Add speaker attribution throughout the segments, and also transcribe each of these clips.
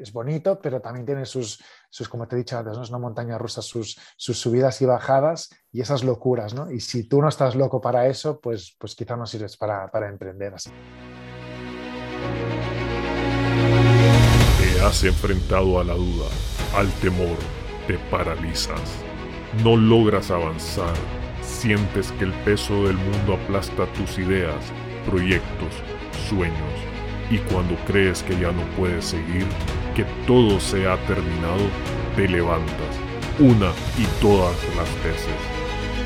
Speaker 1: es bonito, pero también tiene sus, sus como te he dicho antes, ¿no? es una montaña rusa, sus, sus subidas y bajadas y esas locuras. ¿no? Y si tú no estás loco para eso, pues, pues quizá no sirves para, para emprender así.
Speaker 2: Te has enfrentado a la duda, al temor, te paralizas, no logras avanzar, sientes que el peso del mundo aplasta tus ideas, proyectos, sueños y cuando crees que ya no puedes seguir, que todo se ha terminado, te levantas una y todas las veces.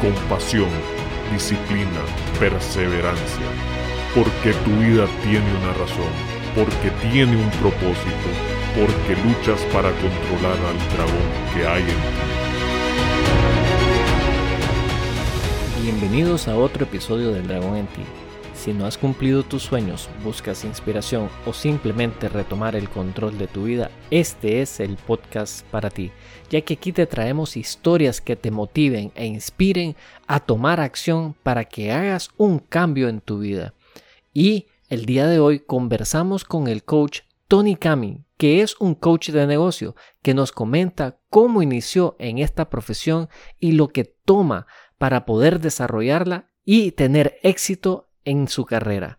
Speaker 2: Con pasión, disciplina, perseverancia. Porque tu vida tiene una razón, porque tiene un propósito, porque luchas para controlar al dragón que hay en
Speaker 3: ti. Bienvenidos a otro episodio del Dragón en ti si no has cumplido tus sueños, buscas inspiración o simplemente retomar el control de tu vida, este es el podcast para ti, ya que aquí te traemos historias que te motiven e inspiren a tomar acción para que hagas un cambio en tu vida. Y el día de hoy conversamos con el coach Tony Cami, que es un coach de negocio, que nos comenta cómo inició en esta profesión y lo que toma para poder desarrollarla y tener éxito en su carrera.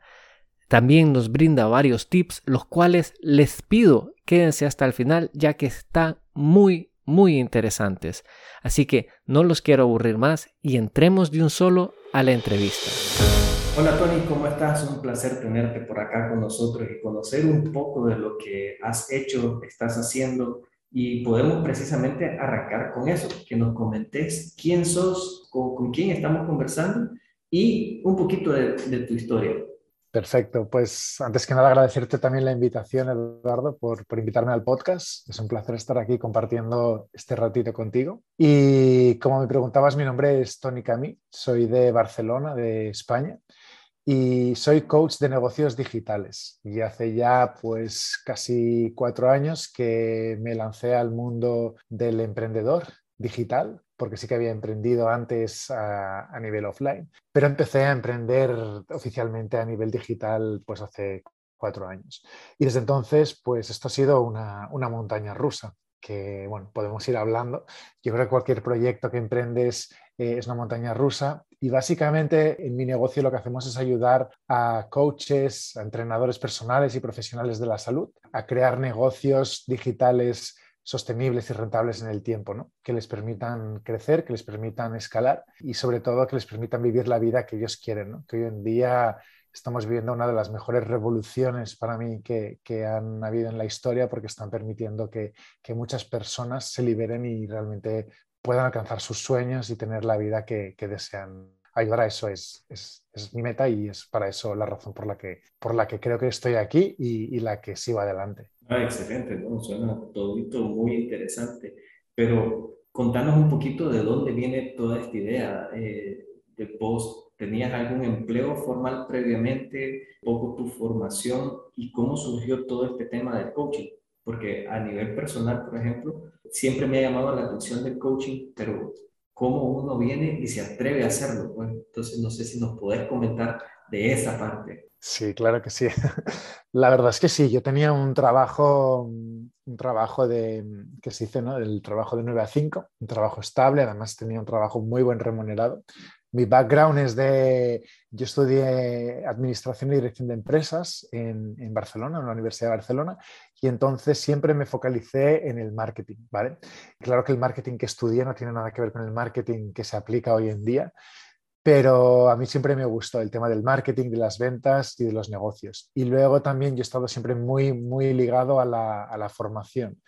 Speaker 3: También nos brinda varios tips, los cuales les pido quédense hasta el final ya que están muy, muy interesantes. Así que no los quiero aburrir más y entremos de un solo a la entrevista.
Speaker 4: Hola Tony, ¿cómo estás? Un placer tenerte por acá con nosotros y conocer un poco de lo que has hecho, estás haciendo y podemos precisamente arrancar con eso, que nos comentes quién sos, con, con quién estamos conversando y un poquito de, tu historia.
Speaker 1: Perfecto, pues antes que nada agradecerte también la invitación, Eduardo, por, invitarme al podcast. Es un placer estar aquí compartiendo este ratito contigo. Y como me preguntabas, mi nombre es Tony Camí, soy de Barcelona, de España, y soy coach de negocios digitales. Y hace ya pues casi cuatro años que me lancé al mundo del emprendedor digital porque sí que había emprendido antes a, nivel offline, pero empecé a emprender oficialmente a nivel digital pues hace cuatro años. Y desde entonces, pues esto ha sido una, montaña rusa que, bueno, podemos ir hablando. Yo creo que cualquier proyecto que emprendes eh, es una montaña rusa y básicamente en mi negocio lo que hacemos es ayudar a coaches, a entrenadores personales y profesionales de la salud a crear negocios digitales sostenibles y rentables en el tiempo, ¿no? que les permitan crecer, que les permitan escalar y sobre todo que les permitan vivir la vida que ellos quieren. ¿no? Que hoy en día estamos viviendo una de las mejores revoluciones para mí que, han habido en la historia porque están permitiendo que, muchas personas se liberen y realmente puedan alcanzar sus sueños y tener la vida que, desean. Ayudar a eso es, es, mi meta y es para eso la razón por la que, por la que creo que estoy aquí y, y la que sigo adelante.
Speaker 4: Ah, excelente, ¿no? Suena todo muy interesante, pero contanos un poquito de dónde viene toda esta idea eh, de post. ¿Tenías algún empleo formal previamente? ¿Poco tu formación? ¿Y cómo surgió todo este tema del coaching? Porque a nivel personal, por ejemplo, siempre me ha llamado la atención del coaching, pero cómo uno viene y se atreve a hacerlo. Pues, entonces, no sé si nos podés comentar de esa parte.
Speaker 1: Sí, claro que sí. La verdad es que sí, yo tenía un trabajo, un trabajo de, que se dice, ¿no? El trabajo de 9 a 5, un trabajo estable, además tenía un trabajo muy buen remunerado. Mi background es de, yo estudié Administración y Dirección de Empresas en, en Barcelona, en la Universidad de Barcelona, y entonces siempre me focalicé en el marketing, ¿vale? Claro que el marketing que estudié no tiene nada que ver con el marketing que se aplica hoy en día, pero a mí siempre me gustó el tema del marketing, de las ventas y de los negocios. Y luego también yo he estado siempre muy, muy ligado a la, formación,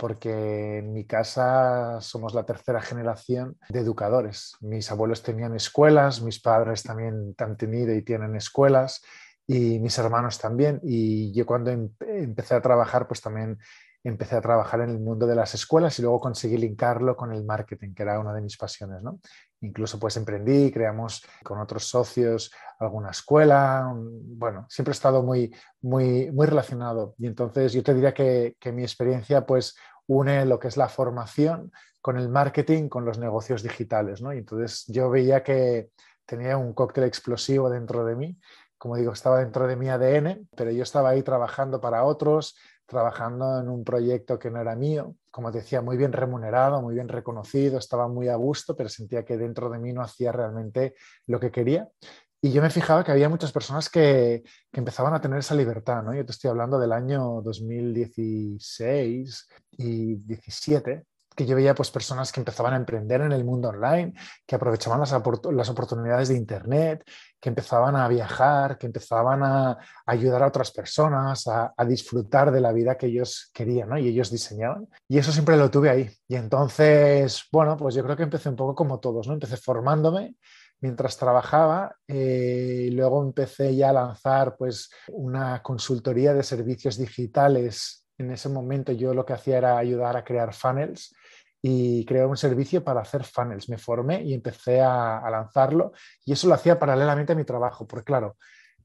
Speaker 1: porque en mi casa somos la tercera generación de educadores. Mis abuelos tenían escuelas, mis padres también han tenido y tienen escuelas y mis hermanos también. Y yo cuando em, empecé a trabajar, pues también empecé a trabajar en el mundo de las escuelas y luego conseguí linkarlo con el marketing, que era una de mis pasiones. ¿no? Incluso pues emprendí, creamos con otros socios alguna escuela. Bueno, siempre he estado muy, muy, muy relacionado. Y entonces yo te diría que, que mi experiencia pues une lo que es la formación con el marketing, con los negocios digitales. ¿no? Y entonces yo veía que tenía un cóctel explosivo dentro de mí. Como digo, estaba dentro de mi ADN, pero yo estaba ahí trabajando para otros, trabajando en un proyecto que no era mío, como decía, muy bien remunerado, muy bien reconocido, estaba muy a gusto, pero sentía que dentro de mí no hacía realmente lo que quería. Y yo me fijaba que había muchas personas que, que, empezaban a tener esa libertad, ¿no? Yo te estoy hablando del año 2016 y 17, que yo veía pues personas que empezaban a emprender en el mundo online, que aprovechaban las, las oportunidades de Internet, que empezaban a viajar, que empezaban a, ayudar a otras personas, a, a, disfrutar de la vida que ellos querían ¿no? y ellos diseñaban. Y eso siempre lo tuve ahí. Y entonces, bueno, pues yo creo que empecé un poco como todos, ¿no? Empecé formándome mientras trabajaba. Eh, luego empecé ya a lanzar pues, una consultoría de servicios digitales. En ese momento yo lo que hacía era ayudar a crear funnels y creé un servicio para hacer funnels. Me formé y empecé a, lanzarlo y eso lo hacía paralelamente a mi trabajo, porque claro,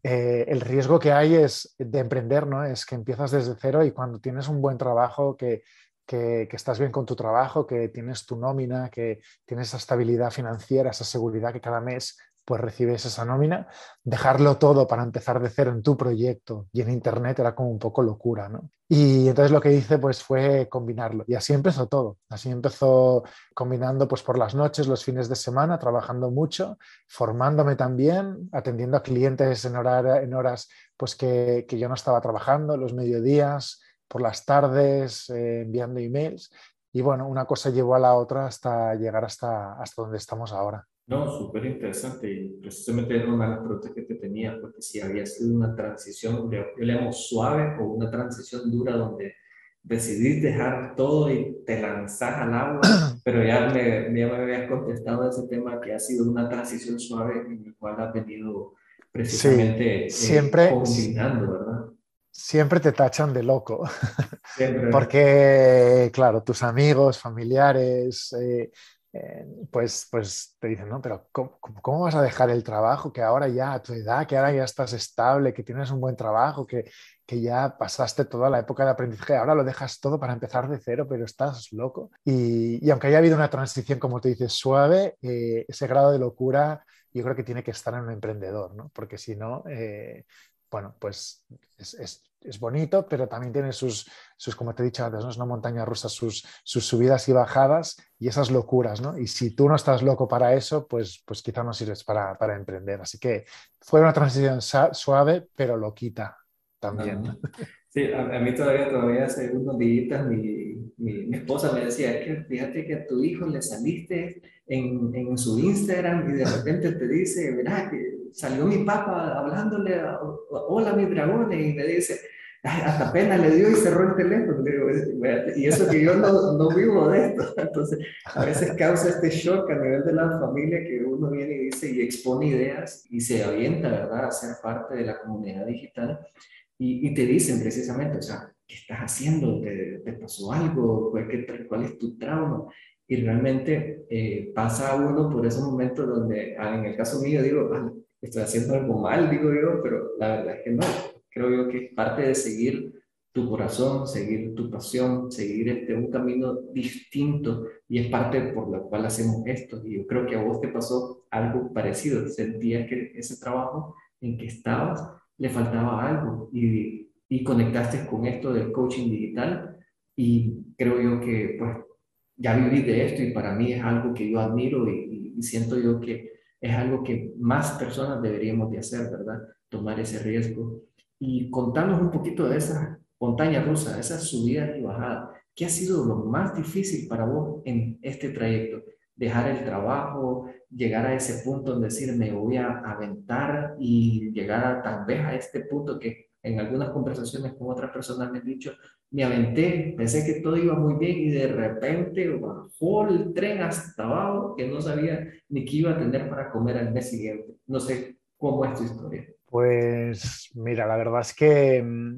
Speaker 1: eh, el riesgo que hay es de emprender, ¿no? Es que empiezas desde cero y cuando tienes un buen trabajo que que, estás bien con tu trabajo, que tienes tu nómina, que tienes esa estabilidad financiera, esa seguridad que cada mes pues recibes esa nómina, dejarlo todo para empezar de cero en tu proyecto y en internet era como un poco locura, ¿no? Y entonces lo que hice pues fue combinarlo. Y así empezó todo, así empezó combinando pues por las noches, los fines de semana, trabajando mucho, formándome también, atendiendo a clientes en, en horas pues que, que yo no estaba trabajando, los mediodías, por las tardes eh, enviando emails y bueno, una cosa llevó a la otra hasta llegar hasta, hasta donde estamos ahora.
Speaker 4: No, súper interesante y precisamente era una de las preguntas que te tenía, porque si había sido una transición, llamo suave o una transición dura donde decidís dejar todo y te lanzás al agua, pero ya me, ya me habías contestado ese tema que ha sido una transición suave en el cual has venido precisamente
Speaker 1: sí, siempre,
Speaker 4: eh, combinando, ¿verdad?
Speaker 1: Siempre te tachan de loco. Porque, claro, tus amigos, familiares, eh, eh, pues, pues te dicen, no, pero ¿cómo, vas a dejar el trabajo que ahora ya a tu edad, que ahora ya estás estable, que tienes un buen trabajo, que, que ya pasaste toda la época de aprendizaje, ahora lo dejas todo para empezar de cero, pero estás loco. Y, y aunque haya habido una transición, como te dices, suave, eh, ese grado de locura yo creo que tiene que estar en un emprendedor, ¿no? Porque si no, bueno, pues es, bonito, pero también tiene sus, sus, como te he dicho antes, ¿no? es una montaña rusa, sus, sus subidas y bajadas y esas locuras, ¿no? Y si tú no estás loco para eso, pues, pues quizá no sirves para, para emprender. Así que fue una transición suave, pero loquita también.
Speaker 4: Sí, a, mí todavía, todavía hace unos días mi, mi, esposa me decía, que fíjate que a tu hijo le saliste en, en su Instagram y de repente te dice, mira, que salió mi papá hablándole, hola mis dragones, y me dice, hasta pena le dio y cerró el teléfono. Y eso que yo no, no, vivo de esto. Entonces, a veces causa este shock a nivel de la familia que uno viene y dice y expone ideas y se avienta, ¿verdad?, a ser parte de la comunidad digital. Y, y te dicen precisamente, o sea, ¿qué estás haciendo? ¿Te, te pasó algo? ¿Cuál, ¿Cuál, es tu trauma? Y realmente eh, pasa uno por esos momentos donde, ah, en el caso mío, digo, estoy haciendo algo mal, digo yo, pero la verdad es que no. Creo yo que es parte de seguir tu corazón, seguir tu pasión, seguir este, un camino distinto y es parte por la cual hacemos esto. Y yo creo que a vos te pasó algo parecido. Sentías que ese trabajo en que estabas le faltaba algo y, y conectaste con esto del coaching digital y creo yo que pues ya viví de esto y para mí es algo que yo admiro y, y siento yo que es algo que más personas deberíamos de hacer, ¿verdad? Tomar ese riesgo. Y contarnos un poquito de esa montaña rusa, esa subida y bajada. ¿Qué ha sido lo más difícil para vos en este trayecto? Dejar el trabajo, llegar a ese punto en decir me voy a aventar y llegar a, tal vez a este punto que en algunas conversaciones con otras personas me han dicho, me aventé, pensé que todo iba muy bien y de repente bajó el tren hasta abajo que no sabía ni qué iba a tener para comer al mes siguiente. No sé cómo es tu historia.
Speaker 1: Pues mira, la verdad es que mm,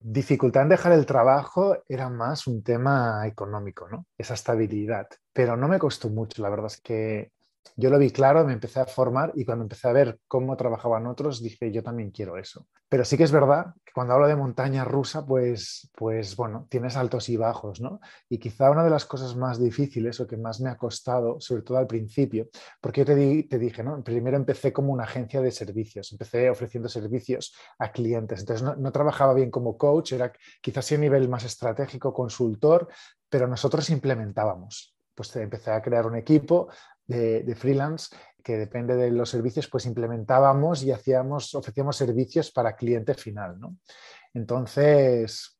Speaker 1: dificultad en dejar el trabajo era más un tema económico, ¿no? Esa estabilidad. Pero no me costó mucho, la verdad es que yo lo vi claro, me empecé a formar y cuando empecé a ver cómo trabajaban otros, dije, yo también quiero eso. Pero sí que es verdad que cuando hablo de montaña rusa, pues, pues bueno, tienes altos y bajos, ¿no? Y quizá una de las cosas más difíciles o que más me ha costado, sobre todo al principio, porque yo te, te dije, ¿no? Primero empecé como una agencia de servicios, empecé ofreciendo servicios a clientes, entonces no, no trabajaba bien como coach, era quizás sí a nivel más estratégico, consultor, pero nosotros implementábamos pues empecé a crear un equipo, de, freelance que depende de los servicios, pues implementábamos y hacíamos, ofrecíamos servicios para cliente final. ¿no? Entonces,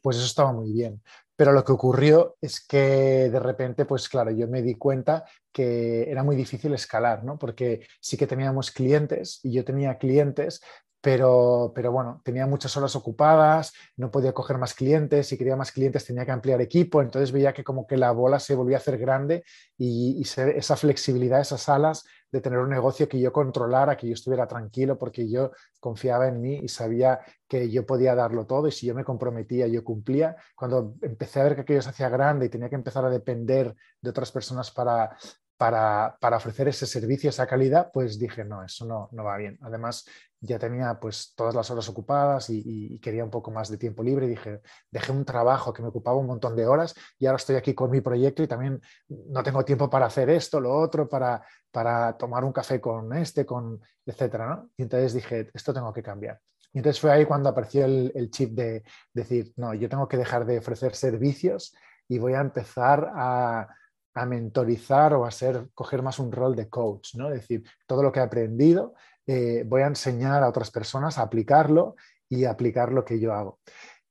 Speaker 1: pues eso estaba muy bien. Pero lo que ocurrió es que de repente, pues claro, yo me di cuenta que era muy difícil escalar, ¿no? Porque sí que teníamos clientes y yo tenía clientes, pero, pero, bueno, tenía muchas horas ocupadas, no podía coger más clientes, si quería más clientes tenía que ampliar equipo, entonces veía que como que la bola se volvía a hacer grande y, esa flexibilidad, esas alas de tener un negocio que yo controlara, que yo estuviera tranquilo porque yo confiaba en mí y sabía que yo podía darlo todo y si yo me comprometía, yo cumplía. Cuando empecé a ver que aquello se hacía grande y tenía que empezar a depender de otras personas para, para, ofrecer ese servicio, esa calidad, pues dije, no, eso no, no va bien. Además, ya tenía pues todas las horas ocupadas y, quería un poco más de tiempo libre. Y dije, dejé un trabajo que me ocupaba un montón de horas y ahora estoy aquí con mi proyecto y también no tengo tiempo para hacer esto, lo otro, para, para tomar un café con este, con etcétera, ¿no? Y entonces dije, esto tengo que cambiar. Y entonces fue ahí cuando apareció el, el chip de decir, no, yo tengo que dejar de ofrecer servicios y voy a empezar a a mentorizar o a ser, coger más un rol de coach, ¿no? Es decir, todo lo que he aprendido eh, voy a enseñar a otras personas a aplicarlo y aplicar lo que yo hago.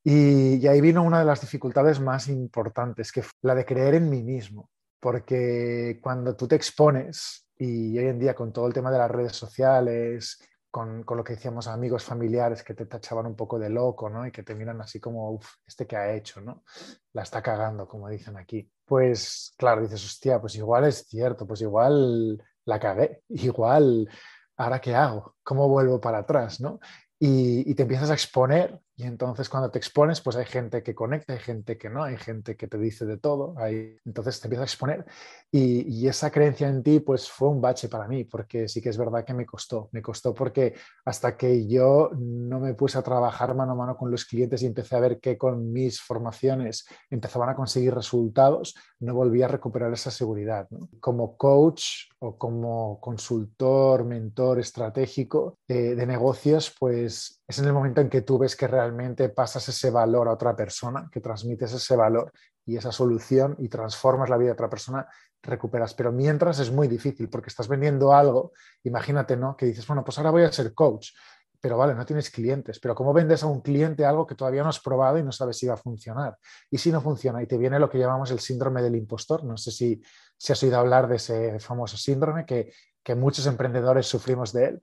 Speaker 1: Y, ahí vino una de las dificultades más importantes, que fue la de creer en mí mismo, porque cuando tú te expones, y hoy en día con todo el tema de las redes sociales, con, lo que decíamos amigos familiares que te tachaban un poco de loco, ¿no? Y que te miran así como, uff, este que ha hecho, ¿no? La está cagando, como dicen aquí. Pues claro, dices, hostia, pues igual es cierto, pues igual la cagué, igual, ¿ahora qué hago? ¿Cómo vuelvo para atrás, ¿no? y, te empiezas a exponer y entonces cuando te expones pues hay gente que conecta, hay gente que no, hay gente que te dice de todo, hay... entonces te empiezas a exponer y, esa creencia en ti pues fue un bache para mí porque sí que es verdad que me costó, me costó porque hasta que yo no me puse a trabajar mano a mano con los clientes y empecé a ver que con mis formaciones empezaban a conseguir resultados, no volví a recuperar esa seguridad. Como coach o como consultor, mentor estratégico de, de negocios pues es en el momento en que tú ves que realmente pasas ese valor a otra persona, que transmites ese valor y esa solución y transformas la vida de otra persona, recuperas. Pero mientras es muy difícil porque estás vendiendo algo, imagínate, ¿no? Que dices, bueno, pues ahora voy a ser coach, pero vale, no tienes clientes, pero ¿cómo vendes a un cliente algo que todavía no has probado y no sabes si va a funcionar? Y si no funciona y te viene lo que llamamos el síndrome del impostor, no sé si, si has oído hablar de ese famoso síndrome que, que muchos emprendedores sufrimos de él,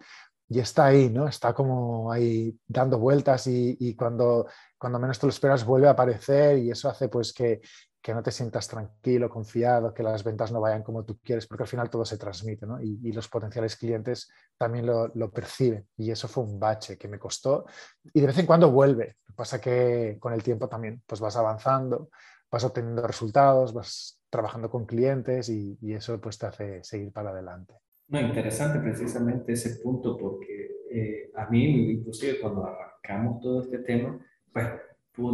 Speaker 1: y está ahí, ¿no? Está como ahí dando vueltas y, cuando, menos te lo esperas vuelve a aparecer y eso hace pues que, no te sientas tranquilo, confiado, que las ventas no vayan como tú quieres, porque al final todo se transmite, ¿no? Y, los potenciales clientes también lo, perciben y eso fue un bache que me costó y de vez en cuando vuelve. Pasa que con el tiempo también pues vas avanzando, vas obteniendo resultados, vas trabajando con clientes y, y eso pues te hace seguir para adelante.
Speaker 4: No, interesante precisamente ese punto porque eh, a mí, inclusive cuando arrancamos todo este tema, pues,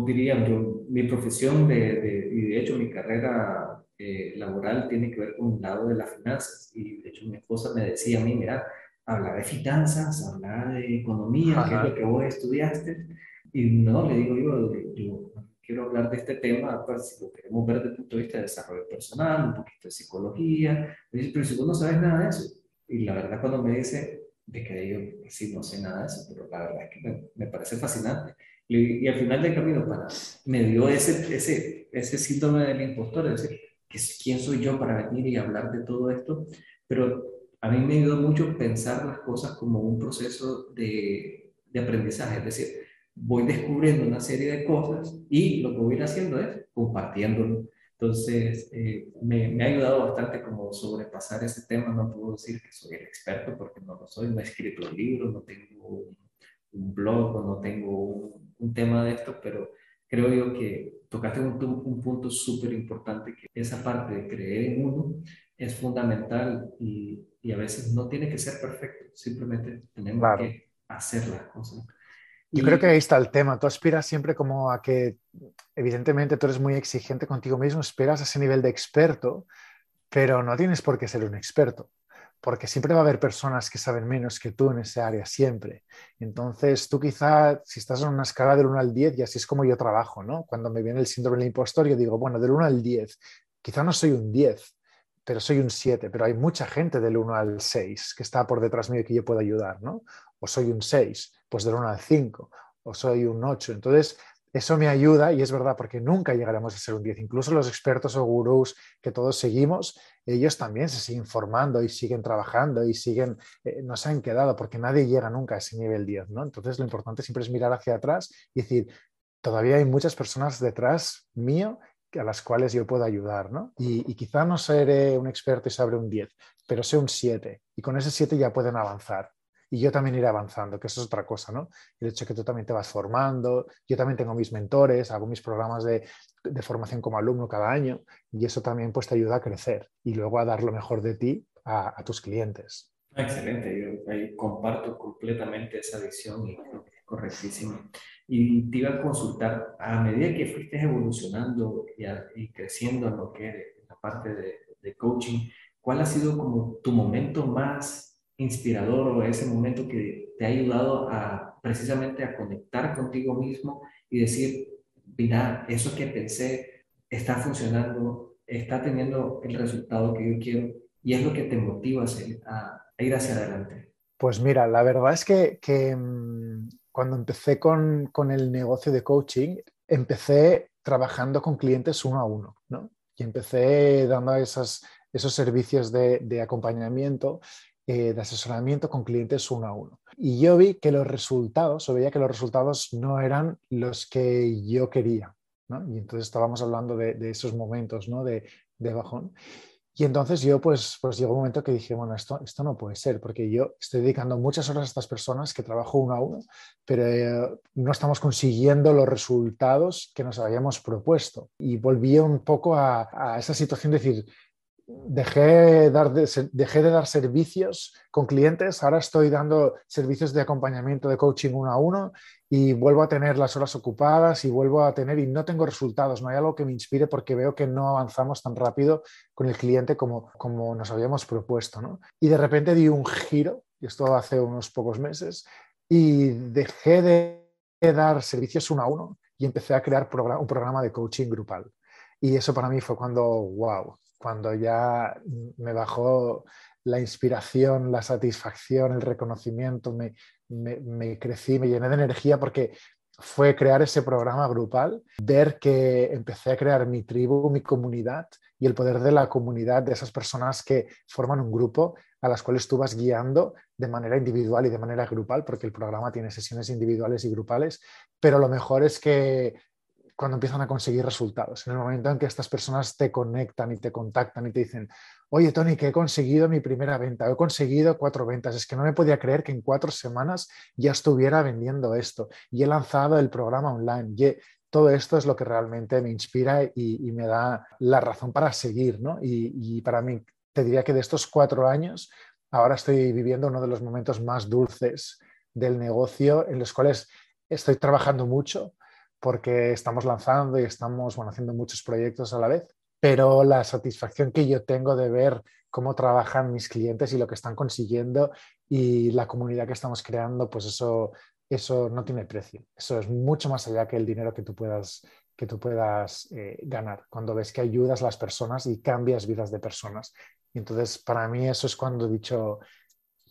Speaker 4: diría, yo, mi profesión de, y de hecho mi carrera eh, laboral tiene que ver con el lado de las finanzas. Y de hecho mi esposa me decía a mí, mira, habla de finanzas, habla de economía, que es lo que vos estudiaste, y no, le digo yo, yo quiero hablar de este tema, pues, si lo queremos ver desde el punto de vista de desarrollo personal, un poquito de psicología, pero si vos no sabes nada de eso, y la verdad cuando me dice de que yo sí no sé nada de eso, pero la verdad es que me, parece fascinante. Y, al final del camino para, me dio ese, ese, ese síndrome del impostor, es decir, ¿quién soy yo para venir y hablar de todo esto? Pero a mí me ayudó mucho pensar las cosas como un proceso de, de aprendizaje, es decir, voy descubriendo una serie de cosas y lo que voy a ir haciendo es compartiéndolo entonces, eh, me, ha ayudado bastante como sobrepasar ese tema. No puedo decir que soy el experto porque no lo soy. No he escrito libros, no tengo un, blog, no tengo un, tema de esto, pero creo yo que tocaste un, un punto súper importante, que esa parte de creer en uno es fundamental y, y, a veces no tiene que ser perfecto, simplemente tenemos que hacer las cosas.
Speaker 1: Yo creo que ahí está el tema. Tú aspiras siempre como a que, evidentemente, tú eres muy exigente contigo mismo, esperas ese nivel de experto, pero no tienes por qué ser un experto, porque siempre va a haber personas que saben menos que tú en ese área, siempre. Entonces, tú quizá, si estás en una escala del 1 al 10, y así es como yo trabajo, ¿no? Cuando me viene el síndrome del impostor, yo digo, bueno, del 1 al 10, quizá no soy un 10, pero soy un 7, pero hay mucha gente del 1 al 6 que está por detrás mío y que yo puedo ayudar, ¿no? O soy un 6, pues del 1 al 5, o soy un 8. Entonces, eso me ayuda y es verdad, porque nunca llegaremos a ser un 10. Incluso los expertos o gurús que todos seguimos, ellos también se siguen formando y siguen trabajando y siguen, eh, no se han quedado, porque nadie llega nunca a ese nivel 10, ¿no? Entonces, lo importante siempre es mirar hacia atrás y decir, todavía hay muchas personas detrás mío a las cuales yo puedo ayudar, ¿no? Y, quizá no seré un experto y sabré un 10, pero sé un 7 y con ese 7 ya pueden avanzar. Y yo también iré avanzando, que eso es otra cosa, ¿no? El hecho de que tú también te vas formando, yo también tengo mis mentores, hago mis programas de, formación como alumno cada año y eso también pues te ayuda a crecer y luego a dar lo mejor de ti a, tus clientes.
Speaker 4: Excelente, yo ahí comparto completamente esa visión y creo que es correctísimo. Y te iba a consultar, a medida que fuiste evolucionando y, creciendo en lo que es la parte de, de, coaching, ¿cuál ha sido como tu momento más inspirador o ese momento que te ha ayudado a precisamente a conectar contigo mismo y decir, mira, eso que pensé está funcionando, está teniendo el resultado que yo quiero y es lo que te motiva a, ir hacia adelante?
Speaker 1: Pues mira, la verdad es que, que mm, cuando empecé con, el negocio de coaching, empecé trabajando con clientes uno a uno, ¿no? Y empecé dando esos servicios de, acompañamiento, eh, de asesoramiento con clientes uno a uno. Y yo vi que los resultados, o veía que los resultados no eran los que yo quería, ¿no? Y entonces estábamos hablando de, esos momentos, ¿no? De, de bajón. Y entonces yo pues, pues llegó un momento que dije, bueno, esto, esto no puede ser, porque yo estoy dedicando muchas horas a estas personas que trabajo uno a uno, pero eh, no estamos consiguiendo los resultados que nos habíamos propuesto. Y volví un poco a, a esa situación de decir, dejé, dar dejé de dar servicios con clientes, ahora estoy dando servicios de acompañamiento de coaching uno a uno y vuelvo a tener las horas ocupadas y vuelvo a tener y no tengo resultados, no hay algo que me inspire porque veo que no avanzamos tan rápido con el cliente como, como nos habíamos propuesto. ¿no? Y de repente di un giro, y esto hace unos pocos meses, y dejé de dar servicios uno a uno y empecé a crear un programa de coaching grupal. Y eso para mí fue cuando, wow, cuando ya me bajó la inspiración, la satisfacción, el reconocimiento, me, crecí, me llené de energía porque fue crear ese programa grupal, ver que empecé a crear mi tribu, mi comunidad y el poder de la comunidad, de esas personas que forman un grupo a las cuales tú vas guiando de manera individual y de manera grupal, porque el programa tiene sesiones individuales y grupales, pero lo mejor es que cuando empiezan a conseguir resultados, en el momento en que estas personas te conectan y te contactan y te dicen, oye Tony, que he conseguido mi primera venta, he conseguido cuatro ventas, es que no me podía creer que en cuatro semanas ya estuviera vendiendo esto y he lanzado el programa online. Y todo esto es lo que realmente me inspira y, me da la razón para seguir, ¿no? Y, y para mí, te diría que de estos cuatro años, ahora estoy viviendo uno de los momentos más dulces del negocio en los cuales estoy trabajando mucho, porque estamos lanzando y estamos bueno, haciendo muchos proyectos a la vez, pero la satisfacción que yo tengo de ver cómo trabajan mis clientes y lo que están consiguiendo y la comunidad que estamos creando, pues eso, eso no tiene precio. Eso es mucho más allá que el dinero que tú puedas, que tú puedas eh, ganar, cuando ves que ayudas a las personas y cambias vidas de personas. Y entonces, para mí eso es cuando he dicho,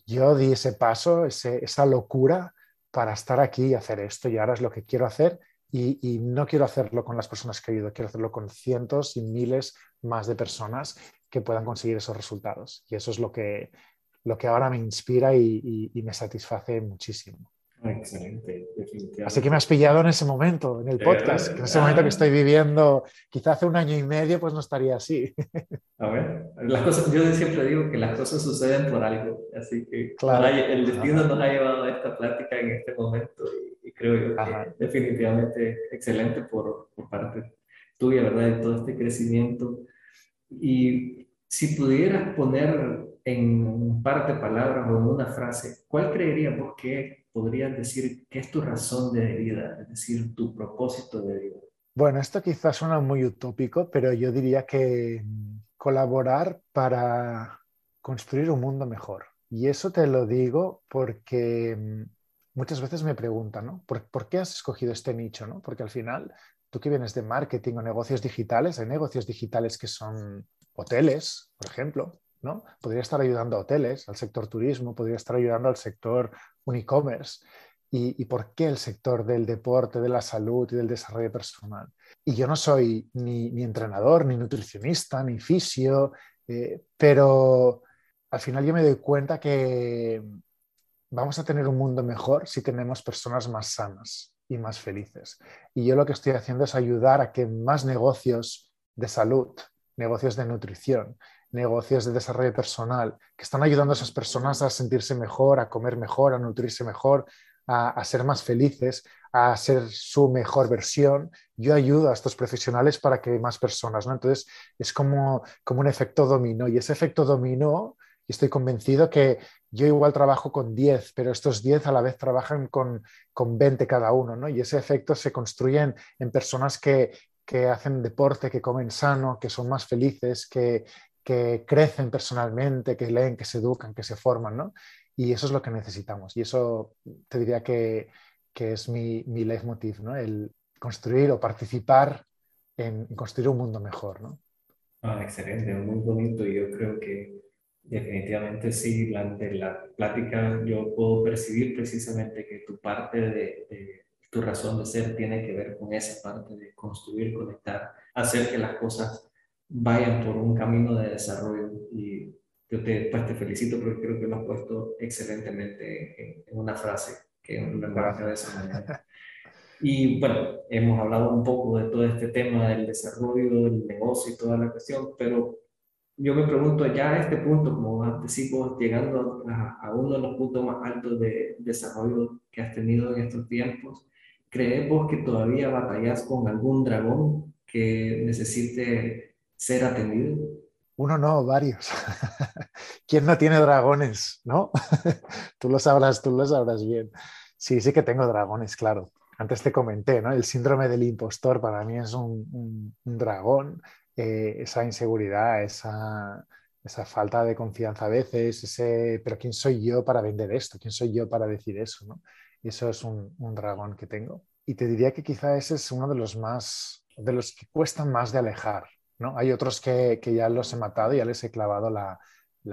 Speaker 1: yo di ese paso, esa locura para estar aquí y hacer esto y ahora es lo que quiero hacer y, no quiero hacerlo con las personas que he ido, quiero hacerlo con cientos y miles más de personas que puedan conseguir esos resultados. Y eso es lo que, lo que ahora me inspira y, me satisface muchísimo.
Speaker 4: Excelente.
Speaker 1: Así que me has pillado en ese momento, en el podcast, en ese momento que estoy viviendo, quizá hace un año y medio, pues no estaría así.
Speaker 4: A ver, las cosas, yo siempre digo que las cosas suceden por algo, así que el destino nos ha llevado a esta plática en este momento y creo yo definitivamente excelente por, por parte tuya, ¿verdad? De todo este crecimiento. Y si pudieras poner en un par de palabras o en una frase, ¿cuál creerías vos que podrías decir que es tu razón de vida, es decir, tu propósito de vida?
Speaker 1: Bueno, esto quizás suena muy utópico, pero yo diría que colaborar para construir un mundo mejor. Y eso te lo digo porque mm, muchas veces me preguntan, ¿no? ¿Por, qué has escogido este nicho? ¿no? Porque al final, tú que vienes de marketing o negocios digitales, hay negocios digitales que son hoteles, por ejemplo, ¿no? Podría estar ayudando a hoteles, al sector turismo, podría estar ayudando al sector un e-commerce y, por qué el sector del deporte, de la salud y del desarrollo personal. Y yo no soy ni, entrenador, ni nutricionista, ni fisio, eh, pero al final yo me doy cuenta que vamos a tener un mundo mejor si tenemos personas más sanas y más felices. Y yo lo que estoy haciendo es ayudar a que más negocios de salud, negocios de nutrición, negocios de desarrollo personal, que están ayudando a esas personas a sentirse mejor, a comer mejor, a nutrirse mejor, a, ser más felices, a ser su mejor versión. Yo ayudo a estos profesionales para que más personas, ¿no? Entonces es como, como un efecto dominó y ese efecto dominó, y estoy convencido que yo igual trabajo con 10, pero estos 10 a la vez trabajan con, con 20 cada uno, ¿no? Y ese efecto se construye en, personas que, que hacen deporte, que comen sano, que son más felices, que, que crecen personalmente, que leen, que se educan, que se forman, ¿no? Y eso es lo que necesitamos. Y eso te diría que, que es mi, mi leitmotiv, ¿no? El construir o participar en, construir un mundo mejor, ¿no?
Speaker 4: Ah, excelente, muy bonito. Y yo creo que definitivamente sí, durante la plática yo puedo percibir precisamente que tu parte de, de tu razón de ser tiene que ver con esa parte de construir, conectar, hacer que las cosas vayan por un camino de desarrollo y yo te, pues te felicito porque creo que lo has puesto excelentemente en, una frase que me embarca de esa manera. Y bueno, hemos hablado un poco de todo este tema del desarrollo, del negocio y toda la cuestión, pero yo me pregunto ya a este punto, como decimos, llegando a, a, uno de los puntos más altos de desarrollo que has tenido en estos tiempos, ¿crees vos que todavía batallas con algún dragón que necesite ser atendido?
Speaker 1: Uno no, varios. ¿Quién no tiene dragones? ¿No? tú lo sabrás, tú lo sabrás bien. Sí, sí que tengo dragones, claro. Antes te comenté, ¿no? El síndrome del impostor para mí es un, dragón. Eh, esa inseguridad, esa, esa, falta de confianza a veces, ese, pero ¿quién soy yo para vender esto? ¿Quién soy yo para decir eso? ¿no? Y eso es un, un dragón que tengo. Y te diría que quizá ese es uno de los más, de los que cuestan más de alejar, ¿no? Hay otros que, ya los he matado, ya les he clavado la,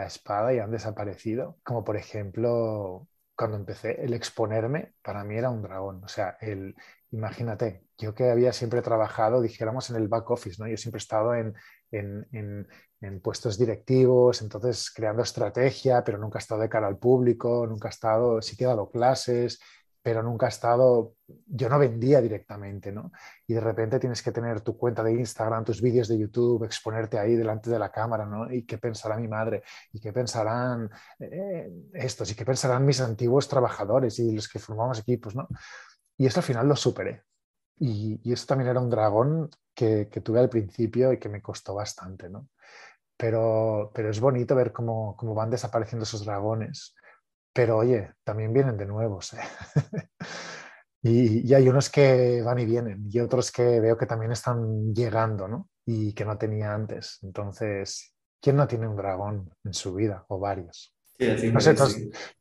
Speaker 1: espada y han desaparecido, como por ejemplo cuando empecé el exponerme, para mí era un dragón. O sea, el, imagínate, yo que había siempre trabajado, dijéramos, en el back office, ¿no? Yo siempre he estado en, en, puestos directivos, entonces creando estrategia, pero nunca he estado de cara al público, nunca he estado, sí que he dado clases, pero nunca ha estado, yo no vendía directamente, ¿no? Y de repente tienes que tener tu cuenta de Instagram, tus vídeos de YouTube, exponerte ahí delante de la cámara, ¿no? Y qué pensará mi madre, y qué pensarán eh, estos, y qué pensarán mis antiguos trabajadores y los que formamos equipos, ¿no? Y esto al final lo superé. Y, y esto también era un dragón que, que, tuve al principio y que me costó bastante, ¿no? Pero, pero es bonito ver cómo, cómo van desapareciendo esos dragones pero oye, también vienen de nuevos. ¿eh? y, hay unos que van y vienen y otros que veo que también están llegando, ¿no? Y que no tenía antes. Entonces, ¿quién no tiene un dragón en su vida o varios?
Speaker 4: No sé,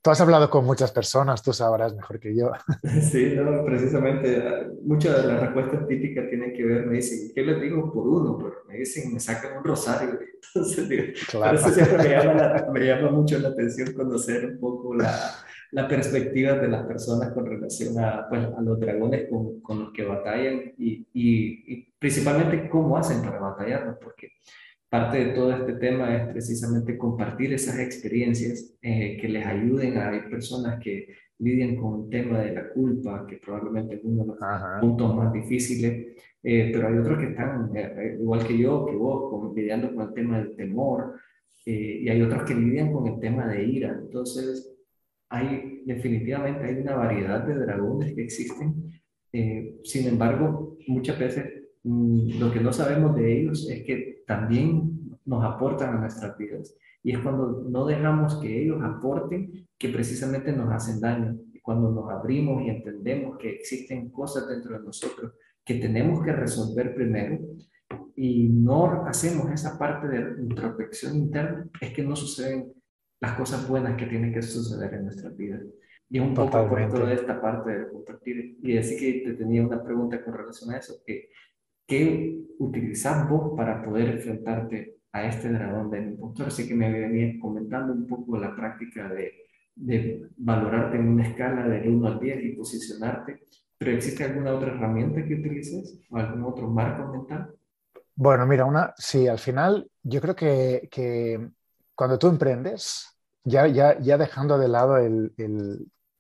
Speaker 1: tú has, hablado con muchas personas, tú sabrás mejor que yo.
Speaker 4: Sí, no, precisamente, muchas de las respuestas típicas tienen que ver, me dicen, ¿qué les digo por uno? Pero me dicen, me sacan un rosario. Entonces, digo, claro. por eso siempre me llama, me llama, mucho la atención conocer un poco la, la perspectiva de las personas con relación a, pues, a los dragones con, con, los que batallan y, y, y principalmente cómo hacen para batallar, porque parte de todo este tema es precisamente compartir esas experiencias eh, que les ayuden a hay personas que lidian con el tema de la culpa, que probablemente es uno de los puntos más difíciles, eh, pero hay otros que están, eh, igual que yo, que vos, lidiando con el tema del temor, y hay otros que lidian con el tema de ira. Entonces, hay definitivamente hay una variedad de dragones que existen. Sin embargo, muchas veces lo que no sabemos de ellos es que también nos aportan a nuestras vidas. Y es cuando no dejamos que ellos aporten que precisamente nos hacen daño. Cuando nos abrimos y entendemos que existen cosas dentro de nosotros que tenemos que resolver primero y no hacemos esa parte de introspección interna, es que no suceden las cosas buenas que tienen que suceder en nuestras vidas. Y un poco por toda esta parte de compartir. Y así que te tenía una pregunta con relación a eso, que, ¿qué utilizas vos para poder enfrentarte a este dragón del impostor? Así que me venía comentando un poco la práctica de, valorarte en una escala del 1 al 10 y posicionarte, pero ¿existe alguna otra herramienta que utilices o algún otro marco mental?
Speaker 1: Bueno, mira, una, sí, al final yo creo que, cuando tú emprendes, ya, ya, ya dejando de lado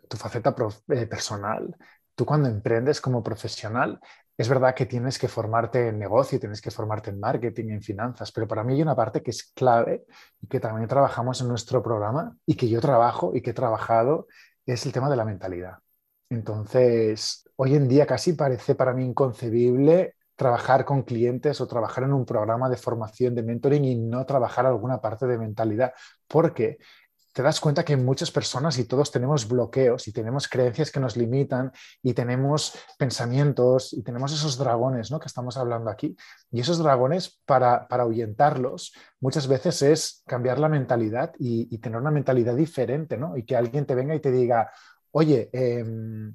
Speaker 1: tu faceta eh, personal, tú cuando emprendes como profesional, es verdad que tienes que formarte en negocio, tienes que formarte en marketing, en finanzas, pero para mí hay una parte que es clave y que también trabajamos en nuestro programa y que yo trabajo y que he trabajado, es el tema de la mentalidad. Entonces, hoy en día casi parece para mí inconcebible trabajar con clientes o trabajar en un programa de formación de mentoring y no trabajar alguna parte de mentalidad, porque te das cuenta que muchas personas y todos tenemos bloqueos y tenemos creencias que nos limitan y tenemos pensamientos y tenemos esos dragones ¿no? que estamos hablando aquí. Y esos dragones, para, para ahuyentarlos, muchas veces es cambiar la mentalidad y, tener una mentalidad diferente, ¿no? Y que alguien te venga y te diga, oye, em,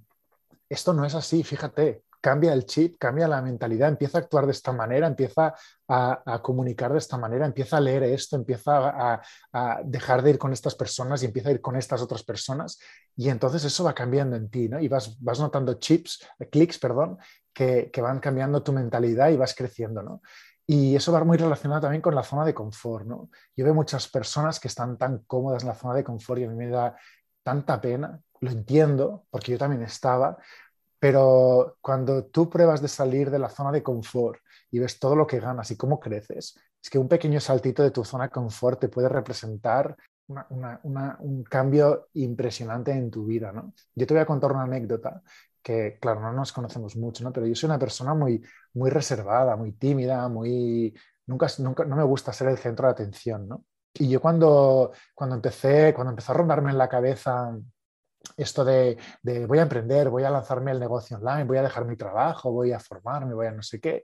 Speaker 1: esto no es así, fíjate, cambia el chip, cambia la mentalidad, empieza a actuar de esta manera, empieza a, comunicar de esta manera, empieza a leer esto, empieza a, dejar de ir con estas personas y empieza a ir con estas otras personas. Y entonces eso va cambiando en ti, ¿no? Y vas, vas notando chips, clics, perdón, que, van cambiando tu mentalidad y vas creciendo, ¿no? Y eso va muy relacionado también con la zona de confort, ¿no? Yo veo muchas personas que están tan cómodas en la zona de confort y a mí me da tanta pena, lo entiendo, porque yo también estaba, pero cuando tú pruebas de salir de la zona de confort y ves todo lo que ganas y cómo creces, es que un pequeño saltito de tu zona de confort te puede representar un cambio impresionante en tu vida. ¿no? Yo te voy a contar una anécdota que, claro, no nos conocemos mucho, ¿no? pero yo soy una persona muy, muy reservada, muy tímida, muy... Nunca, nunca, no me gusta ser el centro de atención. ¿no? Y yo cuando, cuando, empecé, cuando empezó a rondarme en la cabeza esto de, voy a emprender, voy a lanzarme el negocio online, voy a dejar mi trabajo, voy a formarme, voy a no sé qué.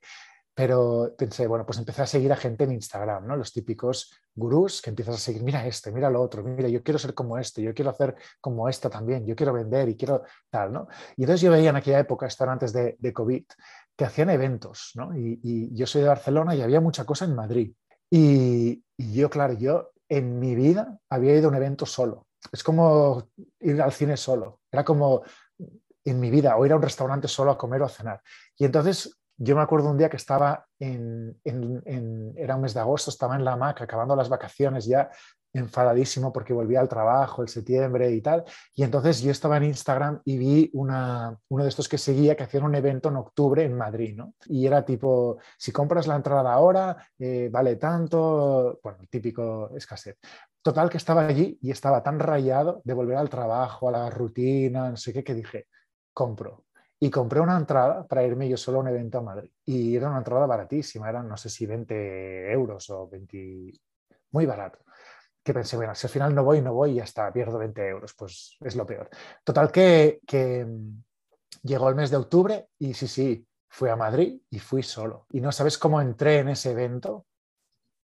Speaker 1: Pero pensé, bueno, pues empecé a seguir a gente en Instagram, ¿no? Los típicos gurús que empiezas a seguir, mira este, mira lo otro, mira, yo quiero ser como este, yo quiero hacer como esta también, yo quiero vender y quiero tal, ¿no? Y entonces yo veía en aquella época, esto era antes de, COVID, que hacían eventos, ¿no? Y, yo soy de Barcelona y había mucha cosa en Madrid. Y yo, claro, yo en mi vida había ido a un evento solo es como ir al cine solo, era como en mi vida, o ir a un restaurante solo a comer o a cenar. Y entonces yo me acuerdo un día que estaba en, era un mes de agosto, estaba en la hamaca acabando las vacaciones ya enfadadísimo porque volvía al trabajo el septiembre y tal. Y entonces yo estaba en Instagram y vi una, uno de estos que seguía que hacían un evento en octubre en Madrid, ¿no? Y era tipo, si compras la entrada ahora, eh, vale tanto, bueno, típico escasez. Total que estaba allí y estaba tan rayado de volver al trabajo, a la rutina, no sé qué, que dije, compro. Y compré una entrada para irme yo solo a un evento a Madrid. Y era una entrada baratísima, eran no sé si 20 euros o 20, muy barato. Que pensé, bueno, si al final no voy, no voy y hasta pierdo 20 euros, pues es lo peor. Total que, que mm, llegó el mes de octubre y sí, sí, fui a Madrid y fui solo. Y no sabes cómo entré en ese evento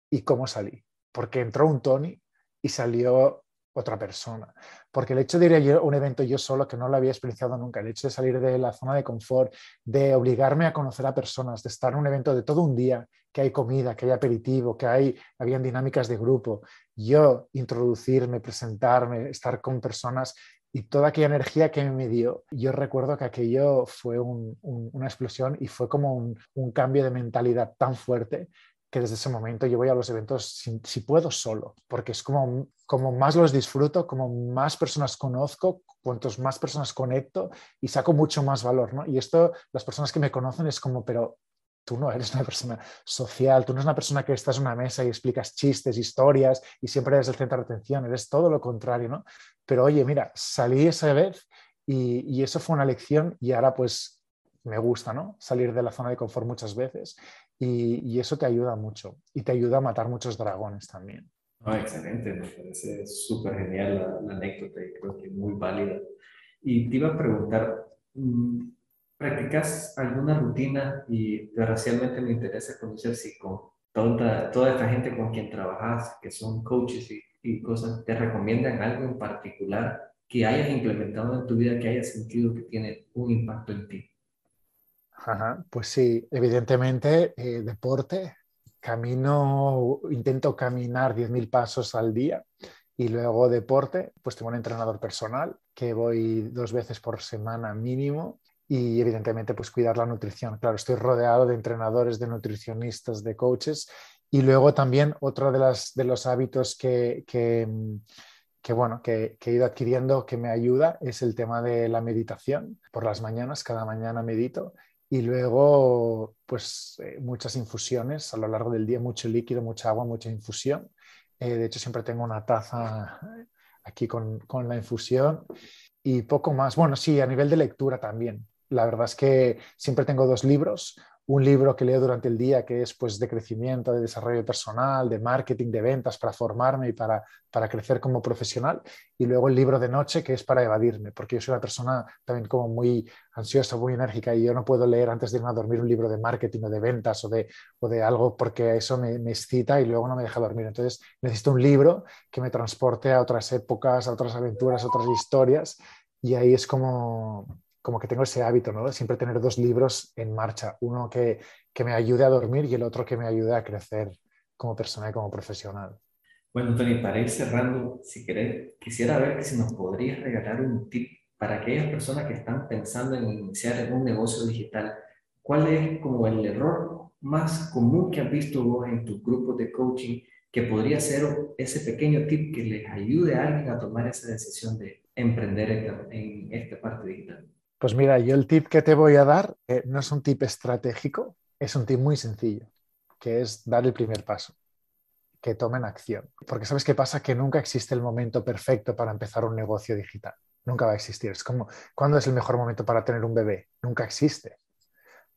Speaker 1: y cómo salí. Porque entró un Tony y salió otra persona. Porque el hecho de ir a un evento yo solo, que no lo había experienciado nunca, el hecho de salir de la zona de confort, de obligarme a conocer a personas, de estar en un evento de todo un día, que hay comida, que hay aperitivo, que hay, habían dinámicas de grupo, yo introducirme, presentarme, estar con personas y toda aquella energía que me dio, yo recuerdo que aquello fue una explosión y fue como un, cambio de mentalidad tan fuerte que desde ese momento yo voy a los eventos si, puedo solo, porque es como, como más los disfruto, como más personas conozco, cuantos más personas conecto y saco mucho más valor, ¿no? Y esto, las personas que me conocen es como, pero tú no eres una persona social, tú no eres una persona que estás en una mesa y explicas chistes, historias y siempre eres el centro de atención, eres todo lo contrario, ¿no? pero oye, mira, salí esa vez y, y eso fue una lección y ahora pues me gusta, ¿no? Salir de la zona de confort muchas veces y, eso te ayuda mucho y te ayuda a matar muchos dragones también.
Speaker 4: Oh, excelente, me parece súper genial la, anécdota y creo que muy válida. Y te iba a preguntar, mm, ¿practicas alguna rutina? Y desgraciadamente me interesa conocer si con toda, toda esta gente con quien trabajas, que son coaches y, y cosas, ¿te recomiendan algo en particular que hayas implementado en tu vida que hayas sentido que tiene un impacto en ti?
Speaker 1: Pues sí, evidentemente eh, deporte, camino, intento caminar 10.000 pasos al día y luego deporte, pues tengo un entrenador personal que voy dos veces por semana mínimo y evidentemente pues cuidar la nutrición. Claro, estoy rodeado de entrenadores, de nutricionistas, de coaches y luego también otro de, las, de los hábitos que, que, que bueno, que, que, he ido adquiriendo que me ayuda es el tema de la meditación. Por las mañanas, cada mañana medito y luego pues eh, muchas infusiones a lo largo del día, mucho líquido, mucha agua, mucha infusión. Eh, de hecho, siempre tengo una taza aquí con, con, la infusión y poco más. Bueno, sí, a nivel de lectura también. La verdad es que siempre tengo dos libros, un libro que leo durante el día que es pues de crecimiento, de desarrollo personal, de marketing, de ventas para formarme y para, para crecer como profesional y luego el libro de noche que es para evadirme porque yo soy una persona también como muy ansiosa, muy enérgica y yo no puedo leer antes de irme a dormir un libro de marketing o de ventas o de, o de algo porque eso me, me excita y luego no me deja dormir. Entonces necesito un libro que me transporte a otras épocas, a otras aventuras, a otras historias y ahí es como como que tengo ese hábito, ¿no? Siempre tener dos libros en marcha, uno que, que me ayude a dormir y el otro que me ayude a crecer como persona y como profesional.
Speaker 4: Bueno, Tony, para ir cerrando, si querés, quisiera ver si nos podrías regalar un tip para aquellas personas que están pensando en iniciar un negocio digital. ¿Cuál es como el error más común que has visto vos en tus grupos de coaching que podría ser ese pequeño tip que les ayude a alguien a tomar esa decisión de emprender en, en esta parte digital?
Speaker 1: Pues mira, yo el tip que te voy a dar eh, no es un tip estratégico, es un tip muy sencillo, que es dar el primer paso, que tomen acción. Porque sabes qué pasa, que nunca existe el momento perfecto para empezar un negocio digital. Nunca va a existir. Es como, ¿cuándo es el mejor momento para tener un bebé? Nunca existe.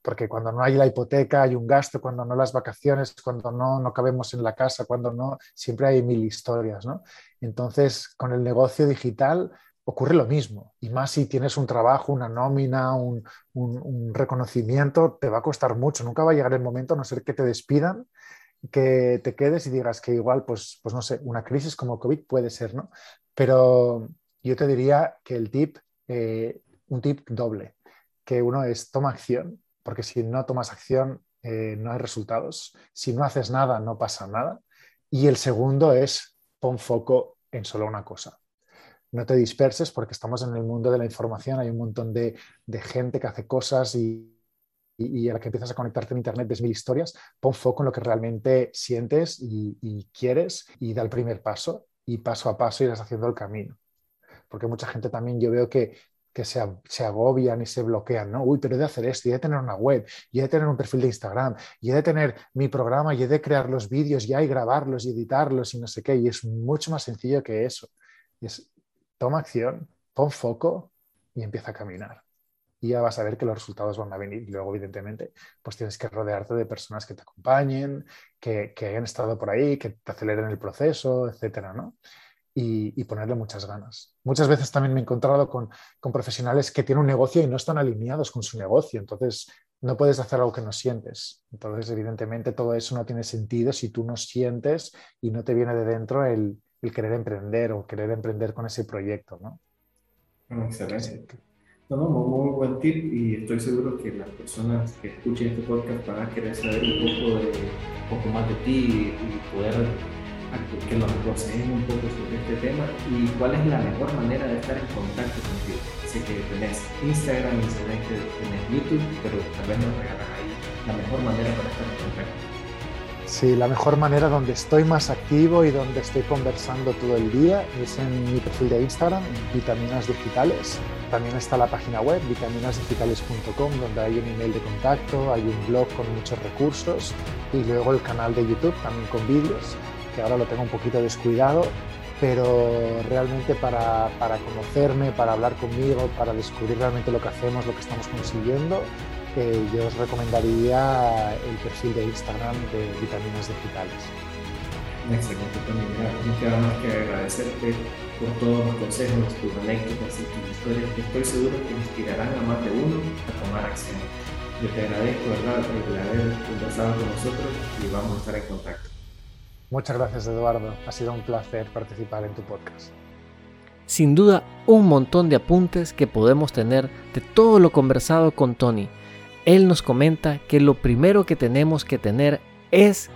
Speaker 1: Porque cuando no hay la hipoteca, hay un gasto, cuando no las vacaciones, cuando no, no cabemos en la casa, cuando no, siempre hay mil historias, ¿no? Entonces, con el negocio digital ocurre lo mismo. Y más si tienes un trabajo, una nómina, un, reconocimiento, te va a costar mucho. Nunca va a llegar el momento, a no ser que te despidan, que te quedes y digas que igual, pues, pues no sé, una crisis como COVID puede ser, ¿no? Pero yo te diría que el tip, eh, un tip doble, que uno es toma acción, porque si no tomas acción eh, no hay resultados. Si no haces nada, no pasa nada. Y el segundo es pon foco en solo una cosa no te disperses porque estamos en el mundo de la información, hay un montón de, gente que hace cosas y, a la que empiezas a conectarte en Internet ves mil historias, pon foco en lo que realmente sientes y, quieres y da el primer paso y paso a paso irás haciendo el camino. Porque mucha gente también yo veo que, se, se, agobian y se bloquean, ¿no? Uy, pero he de hacer esto, y he de tener una web, y he de tener un perfil de Instagram, y he de tener mi programa, y he de crear los vídeos ya y grabarlos y editarlos y no sé qué, y es mucho más sencillo que eso. Es toma acción, pon foco y empieza a caminar. Y ya vas a ver que los resultados van a venir. Y luego, evidentemente, pues tienes que rodearte de personas que te acompañen, que, hayan estado por ahí, que te aceleren el proceso, etcétera, ¿no? Y, y, ponerle muchas ganas. Muchas veces también me he encontrado con, con, profesionales que tienen un negocio y no están alineados con su negocio. Entonces, no puedes hacer algo que no sientes. Entonces, evidentemente, todo eso no tiene sentido si tú no sientes y no te viene de dentro el, el querer emprender o querer emprender con ese proyecto, ¿no?
Speaker 4: Excelente. No, no, muy, buen tip y estoy seguro que las personas que escuchen este podcast van a querer saber un poco, de, poco más de ti y poder que nos aconsejen un poco sobre este tema y cuál es la mejor manera de estar en contacto contigo. Sé que tenés Instagram y sé que tenés YouTube, pero tal vez nos regalas ahí la mejor manera para estar en contacto.
Speaker 1: Sí, la mejor manera donde estoy más activo y donde estoy conversando todo el día es en mi perfil de Instagram, Vitaminas Digitales. También está la página web, vitaminasdigitales.com, donde hay un email de contacto, hay un blog con muchos recursos y luego el canal de YouTube también con vídeos, que ahora lo tengo un poquito descuidado, pero realmente para, para, conocerme, para hablar conmigo, para descubrir realmente lo que hacemos, lo que estamos consiguiendo, eh, yo os recomendaría el perfil de Instagram de Vitaminas Digitales.
Speaker 4: Excelente, también. No queda más que agradecerte por todos los consejos, tus anécdotas y tus historias que estoy seguro que inspirarán a más de uno a tomar acción. Yo te agradezco, ¿verdad?, el haber conversado con nosotros y vamos a estar en contacto.
Speaker 1: Muchas gracias, Eduardo. Ha sido un placer participar en tu podcast.
Speaker 3: Sin duda, un montón de apuntes que podemos tener de todo lo conversado con Tony. Él nos comenta que lo primero que tenemos que tener es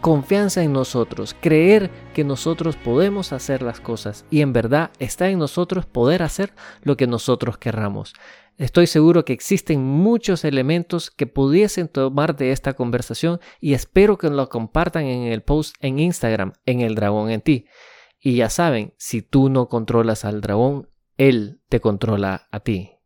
Speaker 3: confianza en nosotros, creer que nosotros podemos hacer las cosas y en verdad está en nosotros poder hacer lo que nosotros querramos. Estoy seguro que existen muchos elementos que pudiesen tomar de esta conversación y espero que lo compartan en el post en Instagram, en el dragón en ti. Y ya saben, si tú no controlas al dragón, él te controla a ti.